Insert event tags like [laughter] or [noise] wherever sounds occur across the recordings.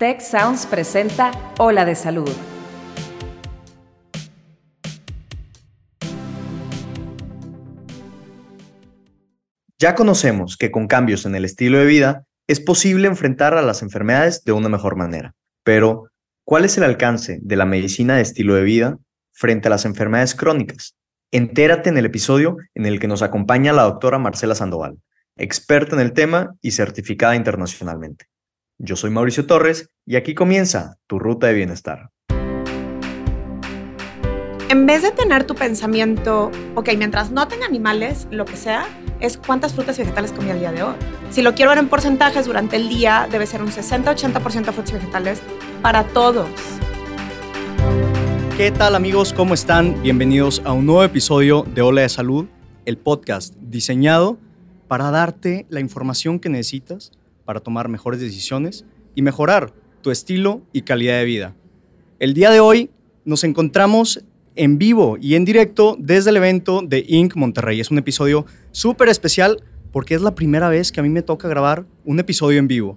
Tech Sounds presenta Ola de Salud. Ya conocemos que con cambios en el estilo de vida es posible enfrentar a las enfermedades de una mejor manera. Pero, ¿cuál es el alcance de la medicina de estilo de vida frente a las enfermedades crónicas? Entérate en el episodio en el que nos acompaña la doctora Marcela Sandoval, experta en el tema y certificada internacionalmente. Yo soy Mauricio Torres y aquí comienza tu ruta de bienestar. En vez de tener tu pensamiento, ok, mientras no tenga animales, lo que sea, es cuántas frutas y vegetales comí el día de hoy. Si lo quiero ver en porcentajes durante el día, debe ser un 60-80% de frutas y vegetales para todos. ¿Qué tal amigos? ¿Cómo están? Bienvenidos a un nuevo episodio de Ola de Salud, el podcast diseñado para darte la información que necesitas para tomar mejores decisiones y mejorar tu estilo y calidad de vida. El día de hoy nos encontramos en vivo y en directo desde el evento de Inc. Monterrey. Es un episodio súper especial porque es la primera vez que a mí me toca grabar un episodio en vivo.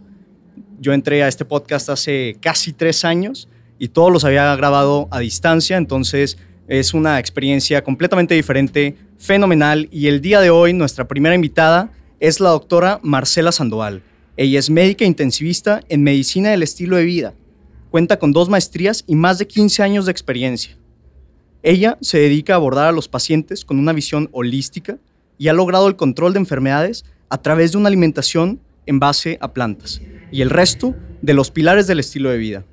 Yo entré a este podcast hace casi tres años y todos los había grabado a distancia, entonces es una experiencia completamente diferente, fenomenal. Y el día de hoy nuestra primera invitada es la doctora Marcela Sandoval. Ella es médica intensivista en medicina del estilo de vida. Cuenta con dos maestrías y más de 15 años de experiencia. Ella se dedica a abordar a los pacientes con una visión holística y ha logrado el control de enfermedades a través de una alimentación en base a plantas y el resto de los pilares del estilo de vida.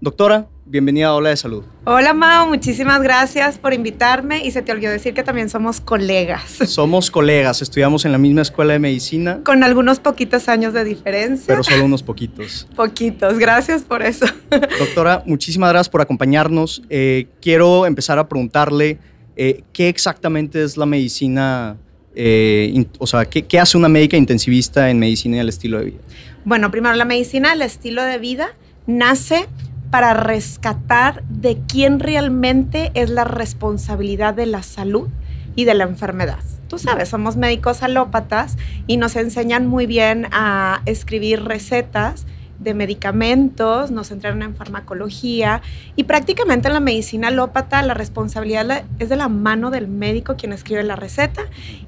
Doctora, bienvenida a Ola de Salud. Hola Mao, muchísimas gracias por invitarme y se te olvidó decir que también somos colegas. [laughs] Somos colegas, estudiamos en la misma escuela de medicina. Con algunos poquitos años de diferencia. Pero solo [laughs] unos poquitos. poquitos, gracias por eso. [laughs] Doctora, muchísimas gracias por acompañarnos. Eh, quiero empezar a preguntarle eh, qué exactamente es la medicina, eh, o sea, ¿qué, ¿qué hace una médica intensivista en medicina y el estilo de vida? Bueno, primero, la medicina del estilo de vida nace para rescatar de quién realmente es la responsabilidad de la salud y de la enfermedad. Tú sabes, somos médicos alópatas y nos enseñan muy bien a escribir recetas de medicamentos, nos entrenan en farmacología y prácticamente en la medicina alópata la responsabilidad es de la mano del médico quien escribe la receta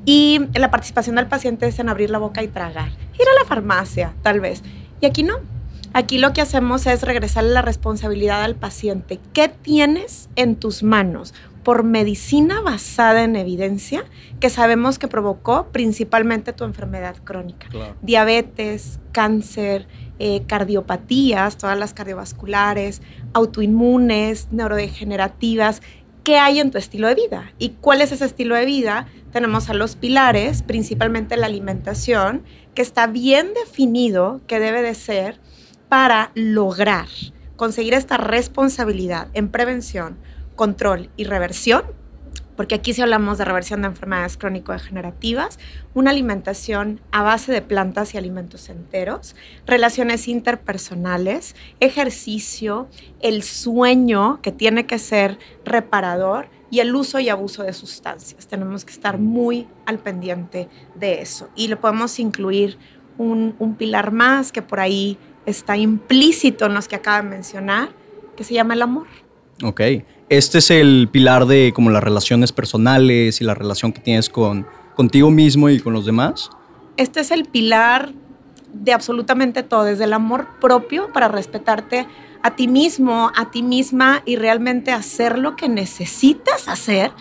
y la participación del paciente es en abrir la boca y tragar, ir a la farmacia tal vez. Y aquí no, Aquí lo que hacemos es regresarle la responsabilidad al paciente. ¿Qué tienes en tus manos? por medicina basada en evidencia que sabemos que provocó principalmente tu enfermedad crónica. Diabetes, cáncer, eh, cardiopatías, todas las cardiovasculares, autoinmunes, neurodegenerativas. ¿Qué hay en tu estilo de vida? ¿Y cuál es ese estilo de vida? Tenemos a los pilares, principalmente la alimentación, que está bien definido que debe de ser para lograr conseguir esta responsabilidad en prevención, control y reversión, porque aquí si hablamos de reversión de enfermedades crónico-degenerativas, una alimentación a base de plantas y alimentos enteros, relaciones interpersonales, ejercicio, el sueño que tiene que ser reparador y el uso y abuso de sustancias. Tenemos que estar muy al pendiente de eso. Y le podemos incluir un pilar más que por ahí está implícito en los que acaba de mencionar, que se llama el amor. Ok. Este es el pilar de como las relaciones personales y la relación que tienes con contigo mismo y con los demás. Este es el pilar de absolutamente todo, desde el amor propio para respetarte a ti mismo, a ti misma y realmente hacer lo que necesitas hacer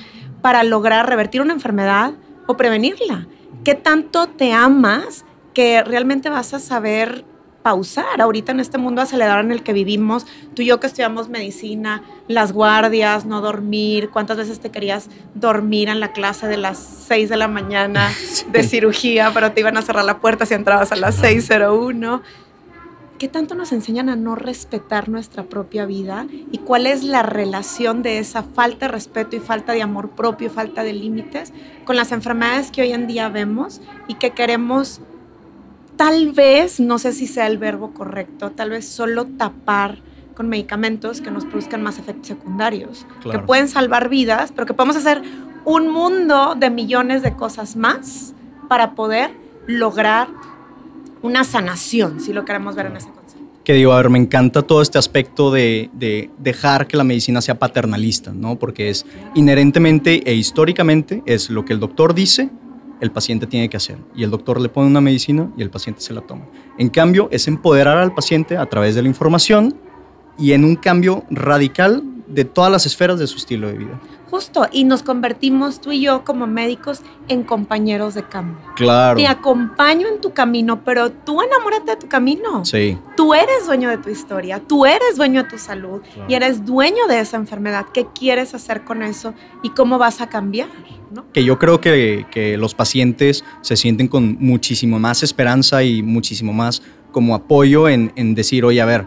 para lograr revertir una enfermedad o prevenirla. ¿Qué tanto te amas que realmente vas a saber pausar ahorita en este mundo acelerado en el que vivimos, tú y yo que estudiamos medicina, las guardias, no dormir, cuántas veces te querías dormir en la clase de las 6 de la mañana [laughs] de cirugía, pero te iban a cerrar la puerta si entrabas a las 6.01. ¿Qué tanto nos enseñan a no respetar nuestra propia vida? ¿Y cuál es la relación de esa falta de respeto y falta de amor propio y falta de límites con las enfermedades que hoy en día vemos y que queremos tal vez, no sé si sea el verbo correcto, tal vez solo tapar con medicamentos que nos produzcan más efectos secundarios, que pueden salvar vidas, pero que podemos hacer un mundo de millones de cosas más para poder lograr una sanación, si lo queremos ver en ese concepto. Que digo, a ver, me encanta todo este aspecto de, de dejar que la medicina sea paternalista, ¿no? Porque es inherentemente e históricamente es lo que el doctor dice, el paciente tiene que hacer. Y el doctor le pone una medicina y el paciente se la toma. En cambio, es empoderar al paciente a través de la información y en un cambio radical de todas las esferas de su estilo de vida. Justo, y nos convertimos tú y yo como médicos en compañeros de camino. Claro. Te acompaño en tu camino, pero tú enamórate de tu camino. Sí. Tú eres dueño de tu historia, tú eres dueño de tu salud Claro. y eres dueño de esa enfermedad. ¿Qué quieres hacer con eso y cómo vas a cambiar? ¿no? Que yo creo que, que los pacientes se sienten con muchísimo más esperanza y muchísimo más como apoyo en, en decir, oye, a ver,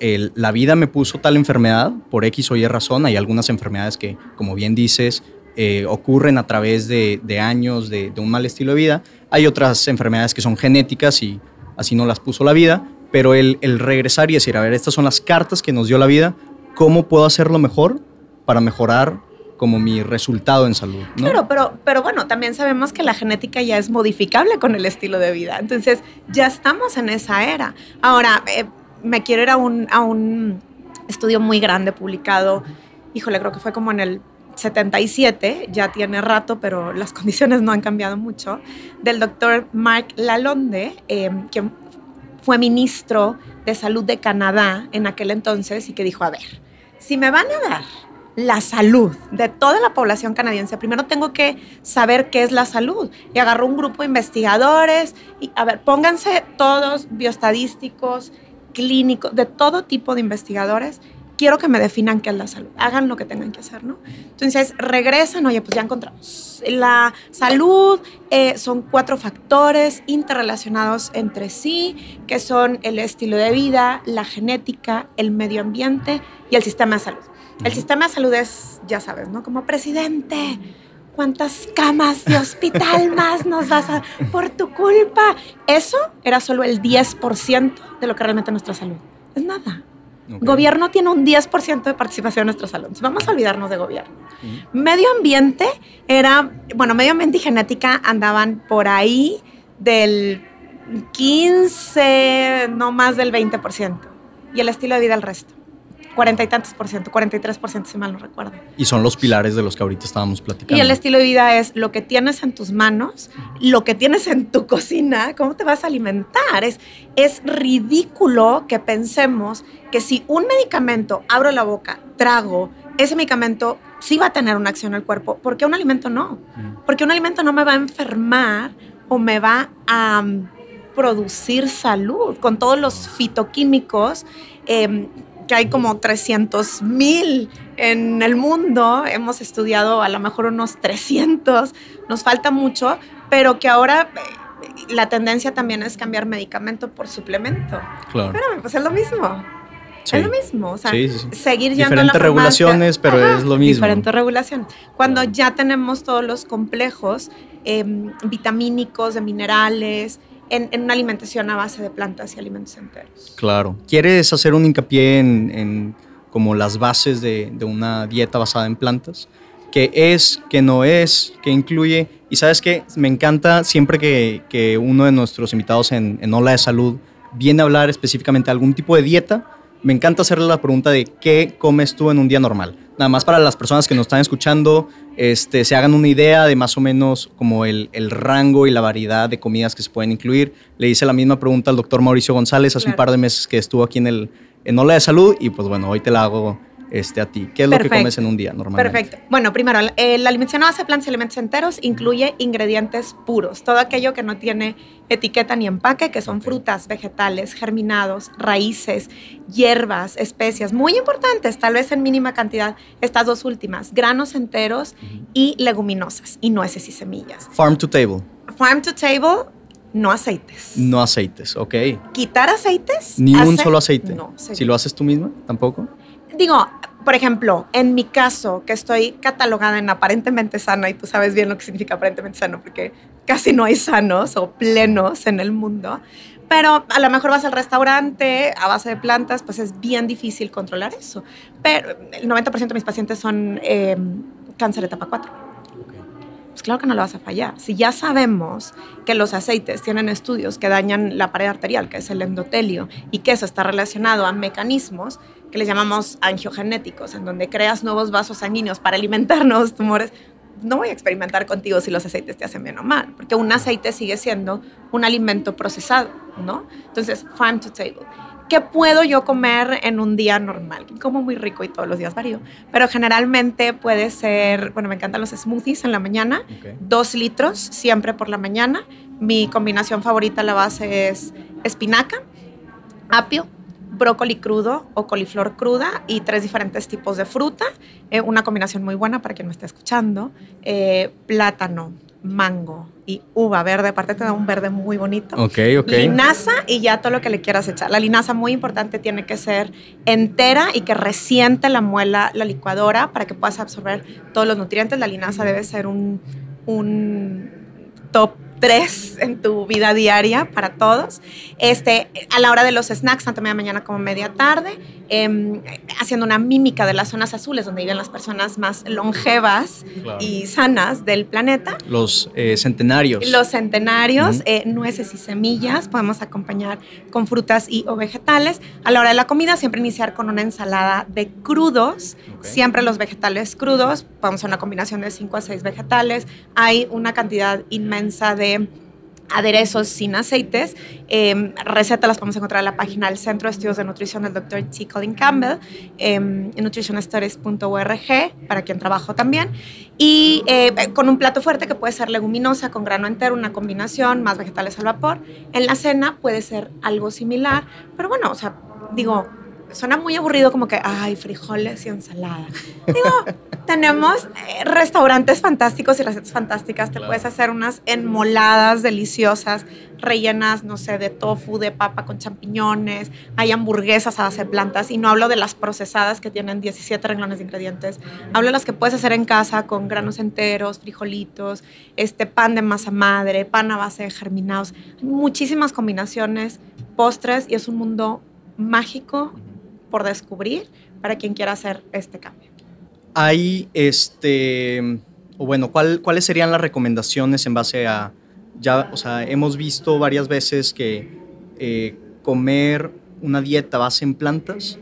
la vida me puso tal enfermedad por X o Y razón. Hay algunas enfermedades que, como bien dices, eh, ocurren a través de, años de, un mal estilo de vida. Hay otras enfermedades que son genéticas y así no las puso la vida. Pero el, el regresar y decir, a ver, estas son las cartas que nos dio la vida, ¿cómo puedo hacerlo mejor para mejorar como mi resultado en salud? ¿no? Claro, pero, pero bueno, también sabemos que la genética ya es modificable con el estilo de vida. Entonces, ya estamos en esa era. Ahora, eh, me quiero ir a un, a un estudio muy grande publicado, híjole, creo que fue como en el 77, ya tiene rato, pero las [laughs] condiciones no han cambiado mucho, del doctor Mark Lalonde, eh, quien fue ministro de salud de Canadá en aquel entonces y que dijo, a ver, si me van a dar la salud de toda la población canadiense, primero tengo que saber qué es la salud. Y agarró un grupo de investigadores y, a ver, pónganse todos bioestadísticos, clínicos, de todo tipo de investigadores. Quiero que me definan qué es la salud. Hagan lo que tengan que hacer, ¿no? Entonces regresan, oye, pues ya encontramos. La salud eh, son cuatro factores interrelacionados entre sí, que son el estilo de vida, la genética, el medio ambiente y el sistema de salud. El sistema de salud es, ya sabes, ¿no? Como presidente, ¿cuántas camas de hospital más nos vas a por tu culpa? Eso era solo el 10% de lo que realmente es nuestra salud. Es nada. Gobierno tiene un 10% de participación en nuestra salud. Vamos a olvidarnos de gobierno. Medio ambiente era, bueno, medio ambiente y genética andaban por ahí del 15, no más del 20%. Y el estilo de vida el resto. Cuarenta y tantos por ciento, 43 por ciento si mal no recuerdo. Y son los pilares de los que ahorita estábamos platicando. Y el estilo de vida es lo que tienes en tus manos, lo que tienes en tu cocina, cómo te vas a alimentar. Es, es ridículo que pensemos que si un medicamento abro la boca, trago, ese medicamento sí va a tener una acción al cuerpo. ¿Por qué un alimento no? Porque un alimento no me va a enfermar o me va a mm, producir salud con todos los fitoquímicos. em, que hay como 300 mil en el mundo, hemos estudiado a lo mejor unos 300, nos falta mucho, pero que ahora eh, la tendencia también es cambiar medicamento por suplemento. Claro. Espérame, pues es lo mismo, Sí. es lo mismo, o sea, Sí, seguir yendo a la Diferentes regulaciones, pero es lo mismo. Diferentes regulaciones. Cuando ya tenemos todos los complejos em, vitamínicos, de minerales, en, una alimentación a base de plantas y alimentos enteros. Claro. ¿Quieres hacer un hincapié en, en como las bases de, de una dieta basada en plantas? ¿Qué es, qué no es, qué incluye? Y sabes que me encanta siempre que, que uno de nuestros invitados en, en Ola de Salud viene a hablar específicamente de algún tipo de dieta, me encanta hacerle la pregunta de qué comes tú en un día normal. Nada más para las personas que nos están escuchando, este, se hagan una idea de más o menos como el, el rango y la variedad de comidas que se pueden incluir. Le hice la misma pregunta al doctor Mauricio González hace un par de meses que estuvo aquí en el en Ola de Salud y pues bueno, hoy te la hago este, a ti. ¿Qué es lo que comes en un día normalmente? Perfecto. Bueno, primero, la- eh, alimentación a base de plantas y alimentos enteros incluye ingredientes puros, todo aquello que no tiene etiqueta ni empaque, que son frutas, vegetales, germinados, raíces, hierbas, especias, muy importantes, tal vez en mínima cantidad, estas dos últimas, granos enteros y leguminosas, y nueces y semillas. Farm to table, Farm to table, no aceites. no aceites, ¿ok? Quitar aceites. Ni un solo aceite. No. señor. Si lo haces tú misma, tampoco. Digo, por ejemplo, en mi caso, que estoy catalogada en aparentemente sana, y tú sabes bien lo que significa aparentemente sano, porque casi no hay sanos o plenos en el mundo, pero a lo mejor vas al restaurante a base de plantas, pues es bien difícil controlar eso. Pero el 90% de mis pacientes son eh, cáncer etapa 4. Pues claro que no le vas a fallar. Si ya sabemos que los aceites tienen estudios que dañan la pared arterial, que es el endotelio, y que eso está relacionado a mecanismos que les llamamos angiogenéticos, en donde creas nuevos vasos sanguíneos para alimentar [laughs] nuevos tumores, no voy a experimentar contigo si los aceites te hacen bien o mal, porque un aceite sigue siendo un alimento procesado, ¿no? Entonces, farm to table. ¿Qué puedo yo comer en un día normal? Como muy rico y todos los días varío, pero generalmente puede ser, bueno, me encantan los smoothies en la mañana, dos litros siempre por la mañana. Mi combinación favorita, la base es espinaca, apio, brócoli crudo o coliflor cruda y tres diferentes tipos de fruta. Eh, una combinación muy buena para quien me esté escuchando. Eh, plátano, mango y uva verde. Aparte te da un verde muy bonito. Ok, ok. Linaza y ya todo lo que le quieras echar. La linaza muy importante tiene que ser entera y que resiente la muela la licuadora para que puedas absorber todos los nutrientes. La linaza debe ser un, un top tres en tu vida diaria para todos. Este, a la hora de los snacks, tanto media mañana como media tarde, em, haciendo una mímica de las zonas azules donde viven las personas más longevas y sanas del planeta. Los eh, centenarios. Los centenarios, eh, nueces y semillas, podemos acompañar con frutas y o vegetales. A la hora de la comida, siempre iniciar con una ensalada de crudos, siempre los vegetales crudos, podemos hacer una combinación de 5 a 6 vegetales. Hay una cantidad inmensa de aderezos sin aceites. Eh, recetas las podemos encontrar en la página del Centro de Estudios de Nutrición del Dr. T. Colin Campbell, eh, en nutritionstudies.org, para quien trabajo también. Y eh, con un plato fuerte que puede ser leguminosa con grano entero, una combinación, más vegetales al vapor. En la cena puede ser algo similar, pero bueno, o sea, digo, suena muy aburrido como que, ay, frijoles y ensalada. Digo, [laughs] tenemos eh, restaurantes fantásticos y recetas fantásticas. Te puedes hacer unas enmoladas deliciosas, rellenas, no sé, de tofu, de papa con champiñones. Hay hamburguesas a base de plantas. Y no hablo de las procesadas que tienen 17 renglones de ingredientes. Hablo de las que puedes hacer en casa con granos enteros, frijolitos, este pan de masa madre, pan a base de germinados. Hay muchísimas combinaciones, postres y es un mundo mágico por descubrir para quien quiera hacer este cambio. Hay, este, o bueno, ¿cuáles serían las recomendaciones en base a, ya, o sea, hemos visto varias veces que eh, comer una dieta base en plantas,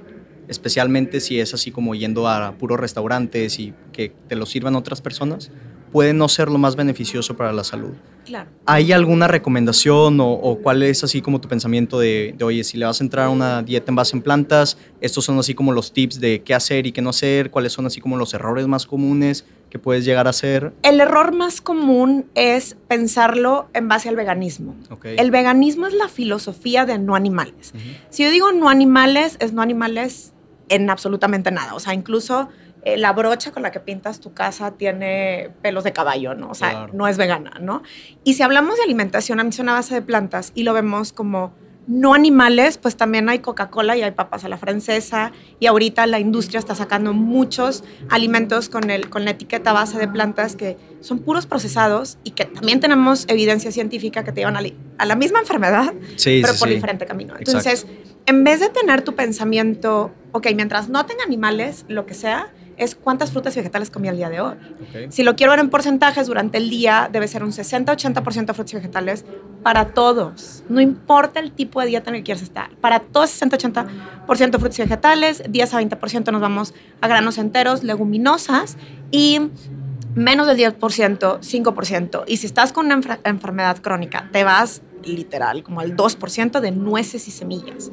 especialmente si es así como yendo a puros restaurantes y que te lo sirvan otras personas, puede no ser lo más beneficioso para la salud. Claro. ¿Hay alguna recomendación o, cuál es así como tu pensamiento de, oye, si le vas a entrar a una dieta en base en plantas, estos son así como los tips de qué hacer y qué no hacer, cuáles son así como los errores más comunes que puedes llegar a hacer? El error más común es pensarlo en base al veganismo. El veganismo es la filosofía de no animales. Si yo digo no animales, es no animales en absolutamente nada. O sea, incluso eh, la brocha con la que pintas tu casa tiene pelos de caballo, ¿no? O sea, no es vegana, ¿no? Y si hablamos de alimentación, a mí una base de plantas y lo vemos como no animales, pues también hay Coca-Cola y hay papas a la francesa y ahorita la industria está sacando muchos alimentos con, el, con la etiqueta base de plantas que son puros procesados y que también tenemos evidencia científica que te llevan a, la misma enfermedad, pero por diferente camino. Entonces, en vez de tener tu pensamiento, ok, mientras no tenga animales, lo que sea, es cuántas frutas y vegetales comí el día de hoy. Si lo quiero ver en porcentajes, durante el día debe ser un 60-80% de frutas y vegetales para todos. No importa el tipo de dieta en el que quieras estar. Para todos, 60-80% de frutas y vegetales, 10 a 20% nos vamos a granos enteros, leguminosas y menos del 10%, 5%. Y si estás con una enfermedad crónica, te vas literal como al 2% de nueces y semillas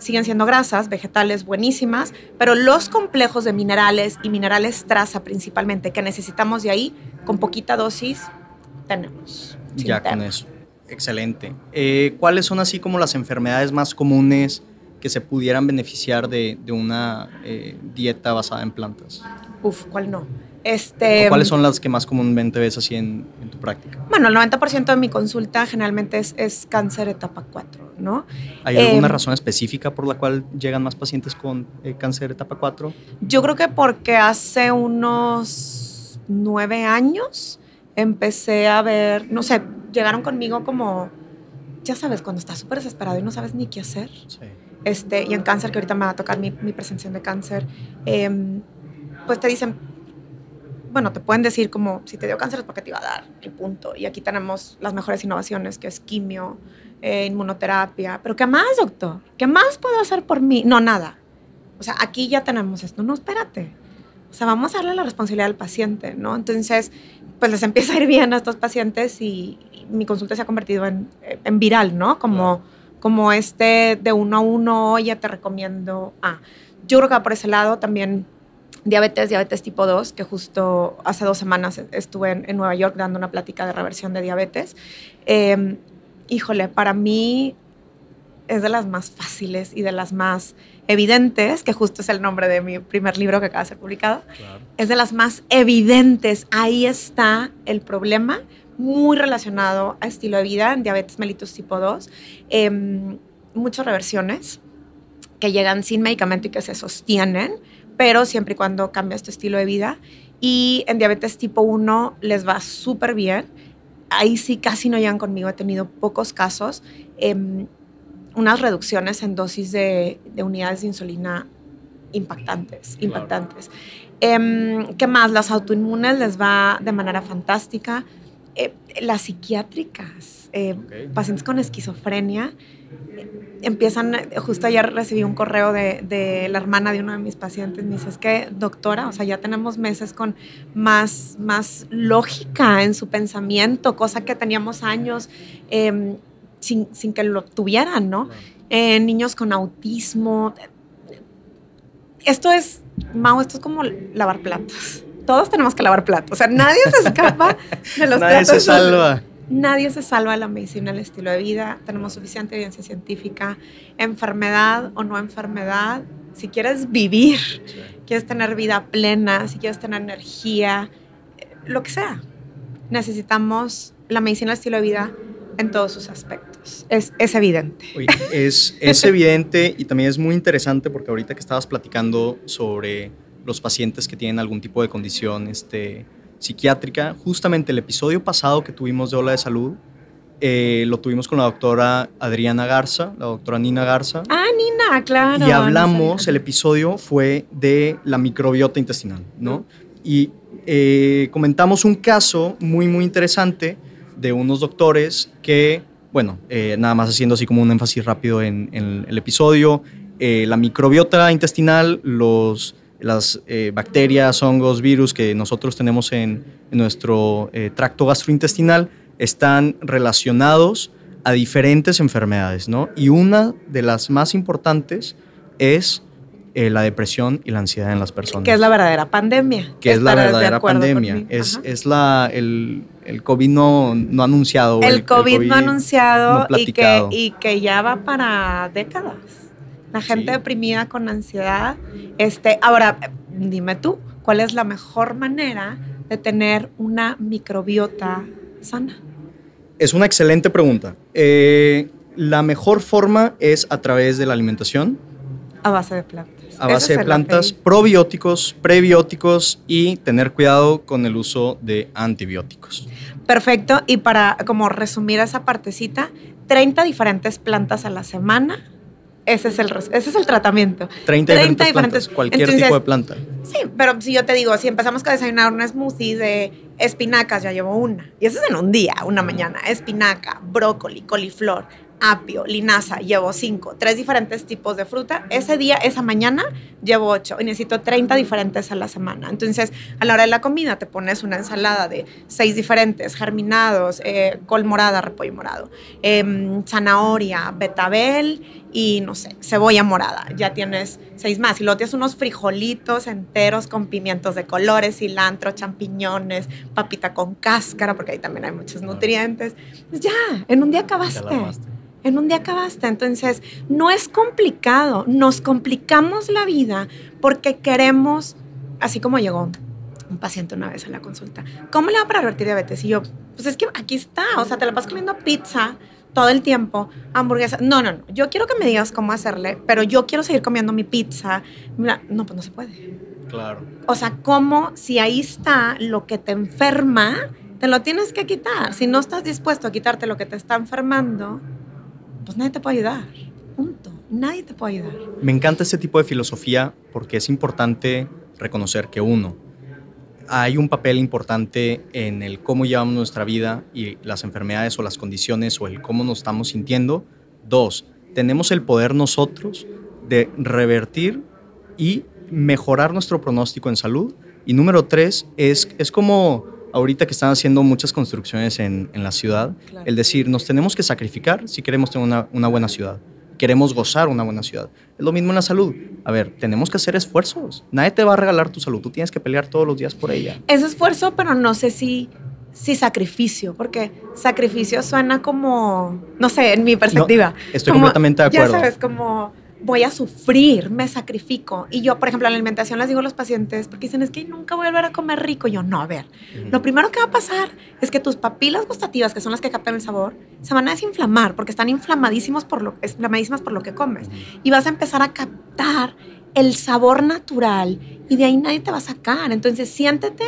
siguen siendo grasas, vegetales buenísimas, pero los complejos de minerales y minerales traza principalmente que necesitamos de ahí, con poquita dosis, tenemos. Ya con eso. Excelente. Eh, ¿Cuáles son así como las enfermedades más comunes que se pudieran beneficiar de, una eh, dieta basada en plantas? Uf, ¿cuál no? Este, ¿Cuáles son las que más comúnmente ves así en, tu práctica? Bueno, el 90% de mi consulta generalmente es, cáncer etapa 4, ¿no? ¿Hay alguna em, razón específica por la cual llegan más pacientes con eh, cáncer etapa 4? Yo creo que porque hace unos nueve años empecé a ver, no sé, llegaron conmigo como, ya sabes, cuando estás súper desesperado y no sabes ni qué hacer. Sí. Este, y en cáncer, que ahorita me va a tocar mi, mi presencia de cáncer, em, pues te dicen, bueno, te pueden decir como, si te dio cáncer es porque te iba a dar, y punto. Y aquí tenemos las mejores innovaciones, que es quimio, eh, inmunoterapia. Pero ¿qué más, doctor? ¿Qué más puedo hacer por mí? No, nada. O sea, aquí ya tenemos esto. No, espérate. O sea, vamos a darle la responsabilidad al paciente, ¿no? Entonces, pues les empieza a ir bien a estos pacientes y, mi consulta se ha convertido en, en viral, ¿no? Como, como este de uno a uno, ya te recomiendo. Ah, yo creo que por ese lado también diabetes, diabetes tipo 2, que justo hace dos semanas estuve en, Nueva York dando una plática de reversión de diabetes. Em, híjole, para mí es de las más fáciles y de las más evidentes, que justo es el nombre de mi primer libro que acaba de ser publicado. Es de las más evidentes. Ahí está el problema, muy relacionado a estilo de vida en diabetes mellitus tipo 2. Em, muchas reversiones que llegan sin medicamento y que se sostienen pero siempre y cuando cambias tu estilo de vida. Y en diabetes tipo 1 les va súper bien. Ahí sí casi no llegan conmigo, he tenido pocos casos. Em, unas reducciones en dosis de, unidades de insulina impactantes, impactantes. Em, ¿Qué más? Las autoinmunes les va de manera fantástica. Eh, las psiquiátricas, eh, pacientes con esquizofrenia, empiezan, justo ayer recibí un correo de, la hermana de uno de mis pacientes, me dice, es que doctora, o sea, ya tenemos meses con más, más lógica en su pensamiento, cosa que teníamos años em, sin, que lo tuvieran, ¿no? Eh, niños con autismo. Esto es, Mau, esto es como lavar platos. Todos tenemos que lavar platos. O sea, nadie se escapa de los nadie se salva. Nadie se salva de la medicina, el estilo de vida. Tenemos suficiente evidencia científica. Enfermedad o no enfermedad. Si quieres vivir, quieres tener vida plena, si quieres tener energía, eh, lo que sea. Necesitamos la medicina, el estilo de vida en todos sus aspectos. Es, es evidente. es, es [laughs] evidente y también es muy interesante porque ahorita que estabas platicando sobre los pacientes que tienen algún tipo de condición, este, psiquiátrica. Justamente el episodio pasado que tuvimos de Ola de Salud, eh, lo tuvimos con la doctora Adriana Garza, la doctora Nina Garza. Ah, Nina, claro. Y hablamos, el episodio fue de la microbiota intestinal, ¿no? Y eh, comentamos un caso muy, muy interesante de unos doctores que, bueno, eh, nada más haciendo así como un énfasis rápido en, en el episodio, la microbiota intestinal, los las eh, bacterias, hongos, virus que nosotros tenemos en, nuestro eh, tracto gastrointestinal están relacionados a diferentes enfermedades, ¿no? Y una de las más importantes es eh, la depresión y la ansiedad en las personas. Que es la verdadera pandemia. Que es la verdadera pandemia. Es, es, la, el, el COVID no, no anunciado. El, COVID, no anunciado y, que, y que ya va para décadas. La gente deprimida con ansiedad. Este, ahora, dime tú, ¿cuál es la mejor manera de tener una microbiota sana? Es una excelente pregunta. Eh, la mejor forma es a través de la alimentación. A base de plantas. A base de plantas, probióticos, prebióticos y tener cuidado con el uso de antibióticos. Perfecto. Y para como resumir esa partecita, 30 diferentes plantas a la semana ese es el, ese es el tratamiento. 30, diferentes, cualquier tipo de planta. Sí, pero si yo te digo, si empezamos a desayunar una smoothie de espinacas, ya llevo una. Y eso es en un día, una mañana. Espinaca, brócoli, coliflor, apio, linaza, llevo cinco, tres diferentes tipos de fruta. Ese día, esa mañana, llevo ocho y necesito 30 diferentes a la semana. Entonces, a la hora de la comida, te pones una ensalada de seis diferentes, germinados, eh, col morada, repollo morado, em, zanahoria, betabel y, no sé, cebolla morada. Ya tienes seis más. Y luego tienes unos frijolitos enteros con pimientos de colores, cilantro, champiñones, papita con cáscara, porque ahí también hay muchos nutrientes. Pues ya, en un día acabaste. En un día acabaste. Entonces, no es complicado. Nos complicamos la vida porque queremos, así como llegó un paciente una vez a la consulta, ¿cómo le va para revertir diabetes? Y yo, pues es que aquí está, o sea, te la vas comiendo pizza todo el tiempo, hamburguesa. No, no, no. Yo quiero que me digas cómo hacerle, pero yo quiero seguir comiendo mi pizza. Mira, no, pues no se puede. Claro. O sea, ¿cómo si ahí está lo que te enferma, te lo tienes que quitar? Si no estás dispuesto a quitarte lo que te está enfermando, pues nadie te puede ayudar. Punto. Nadie te puede ayudar. Me encanta ese tipo de filosofía porque es importante reconocer que uno, hay un papel importante en el cómo llevamos nuestra vida y las enfermedades o las condiciones o el cómo nos estamos sintiendo. Dos, tenemos el poder nosotros de revertir y mejorar nuestro pronóstico en salud. Y número tres, es, es como ahorita que están haciendo muchas construcciones en, en la ciudad, el decir, nos tenemos que sacrificar si queremos tener una, una buena ciudad queremos gozar una buena ciudad. Es lo mismo en la salud. A ver, tenemos que hacer esfuerzos. Nadie te va a regalar tu salud. Tú tienes que pelear todos los días por ella. Es esfuerzo, pero no sé si, si sacrificio, porque sacrificio suena como, no sé, en mi perspectiva. estoy completamente de acuerdo. Ya sabes, como voy a sufrir, me sacrifico. Y yo, por ejemplo, en la alimentación les digo a los pacientes, porque dicen, es que nunca voy a volver a comer rico. yo, no, a ver, lo primero que va a pasar es que tus papilas gustativas, que son las que captan el sabor, se van a desinflamar, porque están inflamadísimos por lo, inflamadísimas por lo que comes. Y vas a empezar a captar el sabor natural y de ahí nadie te va a sacar. Entonces, siéntete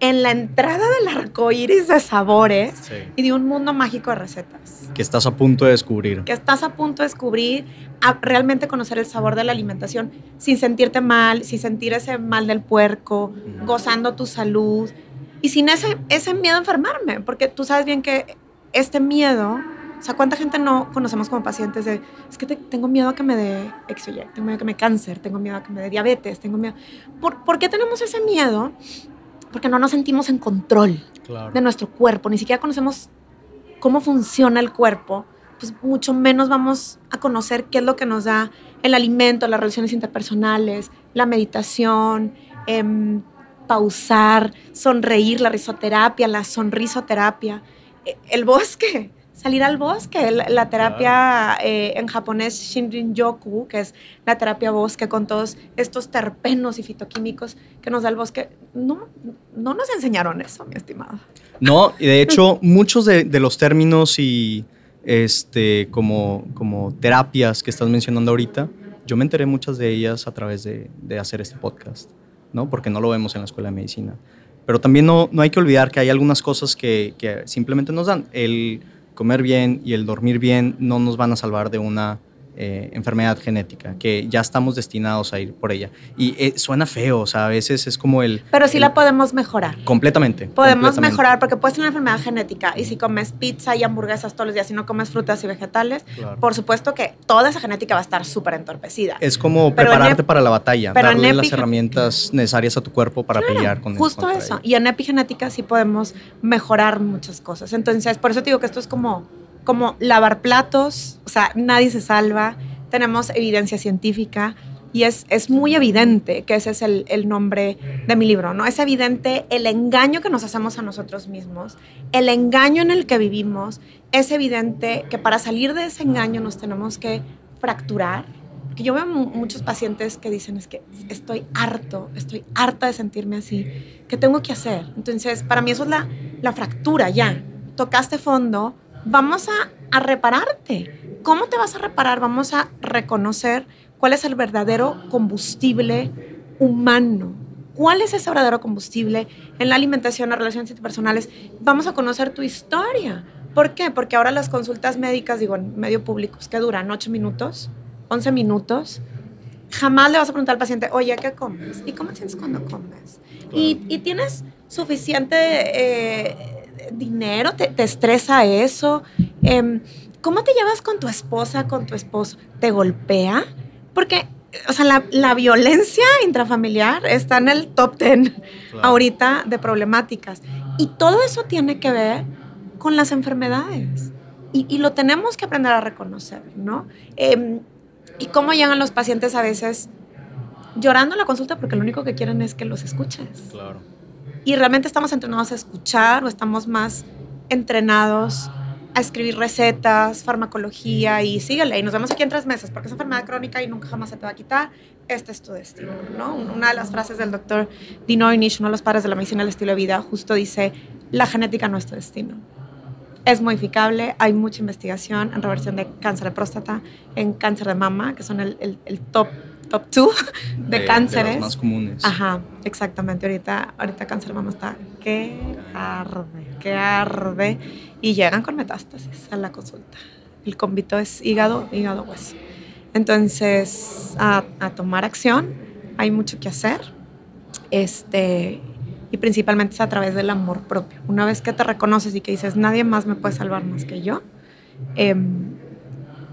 en la entrada del arco iris de sabores y de un mundo mágico de recetas. Que estás a punto de descubrir. Que estás a punto de descubrir, a realmente conocer el sabor de la alimentación sin sentirte mal, sin sentir ese mal del puerco, gozando tu salud y sin ese, ese miedo a enfermarme, porque tú sabes bien que este miedo, o sea, ¿cuánta gente no conocemos como pacientes de, es que tengo miedo a que me dé XY, tengo miedo a que me cáncer, tengo miedo a que me dé diabetes, tengo miedo... ¿Por, ¿por qué tenemos ese miedo? Porque no nos sentimos en control de nuestro cuerpo, ni siquiera conocemos cómo funciona el cuerpo, pues mucho menos vamos a conocer qué es lo que nos da el alimento, las relaciones interpersonales, la meditación, em, pausar, sonreír, la risoterapia, la sonrisoterapia, e, el bosque salir al bosque. La, terapia eh, en japonés Shinrin-yoku, que es la terapia bosque con todos estos terpenos y fitoquímicos que nos da el bosque, no, no nos enseñaron eso, mi estimado. No, y de hecho [laughs] muchos de, los términos y este, como, como terapias que estás mencionando ahorita, yo me enteré muchas de ellas a través de, de hacer este podcast, ¿no? Porque no lo vemos en la escuela de medicina. Pero también no, no hay que olvidar que hay algunas cosas que, que simplemente nos dan. El comer bien y el dormir bien no nos van a salvar de una eh, enfermedad genética, que ya estamos destinados a ir por ella. Y eh, suena feo, o sea, a veces es como el... Pero sí la podemos mejorar. Completamente. Podemos mejorar porque puedes tener una enfermedad genética y si comes pizza y hamburguesas todos los días y no comes frutas y vegetales, por supuesto que toda esa genética va a estar súper entorpecida. Es como prepararte para la batalla, pero darle las herramientas necesarias a tu cuerpo para pelear con Justo eso. Y en epigenética sí podemos mejorar muchas cosas. Entonces, por eso te digo que esto es como como lavar platos, o sea, nadie se salva, tenemos evidencia científica y es, es muy evidente que ese es el, el, nombre de mi libro, ¿no? Es evidente el engaño que nos hacemos a nosotros mismos, el engaño en el que vivimos, es evidente que para salir de ese engaño nos tenemos que fracturar. Que yo veo muchos pacientes que dicen es que estoy harto, estoy harta de sentirme así, ¿qué tengo que hacer? Entonces, para mí eso es la, la fractura ya. Tocaste fondo, vamos a, repararte. ¿Cómo te vas a reparar? Vamos a reconocer cuál es el verdadero combustible humano. ¿Cuál es ese verdadero combustible en la alimentación, en las relaciones interpersonales? Vamos a conocer tu historia. ¿Por qué? Porque ahora las consultas médicas, digo, en medio públicos, que duran 8 minutos, 11 minutos, jamás le vas a preguntar al paciente, oye, ¿qué comes? ¿Y cómo tienes cuando comes? Y, tienes suficiente eh, dinero? ¿Te, estresa eso? Em, ¿Cómo te llevas con tu esposa, con tu esposo? ¿Te golpea? Porque, o sea, la, violencia intrafamiliar está en el top 10 ahorita de problemáticas. Y todo eso tiene que ver con las enfermedades. Y, lo tenemos que aprender a reconocer, ¿no? Em, y cómo llegan los pacientes a veces llorando a la consulta porque lo único que quieren es que los escuches. Claro y realmente estamos entrenados a escuchar o estamos más entrenados a escribir recetas, farmacología y síguele. Y nos vemos aquí en tres meses porque es enfermedad crónica y nunca jamás se te va a quitar. Este es tu destino, ¿no? Una de las frases del doctor Dean Ornish, uno de los padres de la medicina del estilo de vida, justo dice, la genética no es tu destino. Es modificable, hay mucha investigación en reversión de cáncer de próstata, en cáncer de mama, que son el, el, el top top 2 de, cánceres. De los más comunes. Ajá, exactamente. Ahorita, ahorita cáncer de mama está que arde, que arde. Y llegan con metástasis a la consulta. El convito es hígado, hígado, hueso. Entonces, a, a tomar acción, hay mucho que hacer. Este, y principalmente es a través del amor propio. Una vez que te reconoces y que dices, nadie más me puede salvar más que yo, em,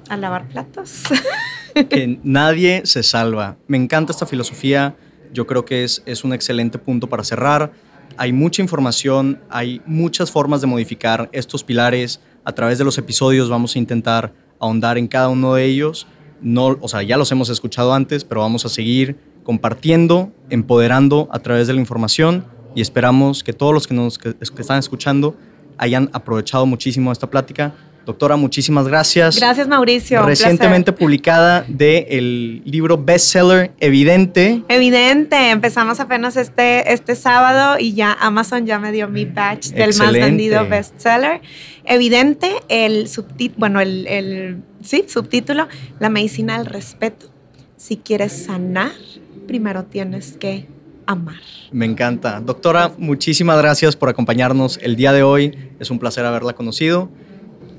a lavar platos. [laughs] que nadie se salva. Me encanta esta filosofía, yo creo que es, es un excelente punto para cerrar. Hay mucha información, hay muchas formas de modificar estos pilares. A través de los episodios vamos a intentar ahondar en cada uno de ellos. No, o sea, ya los hemos escuchado antes, pero vamos a seguir compartiendo, empoderando a través de la información y esperamos que todos los que nos que están escuchando hayan aprovechado muchísimo esta plática Doctora, muchísimas gracias. Gracias, Mauricio. Recientemente publicada del libro bestseller Evidente. Evidente. Empezamos apenas este, este sábado y ya Amazon ya me dio mi batch del más vendido bestseller. Evidente, el subtítulo, bueno, el, el sí, subtítulo, La medicina del respeto. Si quieres sanar, primero tienes que amar. Me encanta. Doctora, muchísimas gracias por acompañarnos el día de hoy. Es un placer haberla conocido.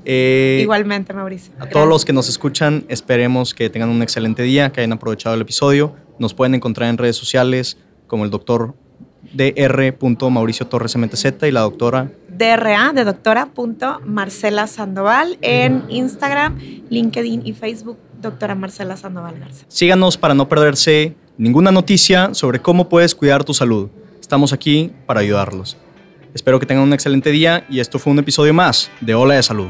Eh, Igualmente, Mauricio. A todos los que nos escuchan, esperemos que tengan un excelente día, que hayan aprovechado el episodio. Nos pueden encontrar en redes sociales como el doctor dr. Mauricio Torres MTZ y la doctora DRA de doctora Marcela Sandoval en Instagram, LinkedIn y Facebook, doctora Marcela Sandoval Garza. Síganos para no perderse ninguna noticia sobre cómo puedes cuidar tu salud. Estamos aquí para ayudarlos. Espero que tengan un excelente día y esto fue un episodio más de Ola de Salud.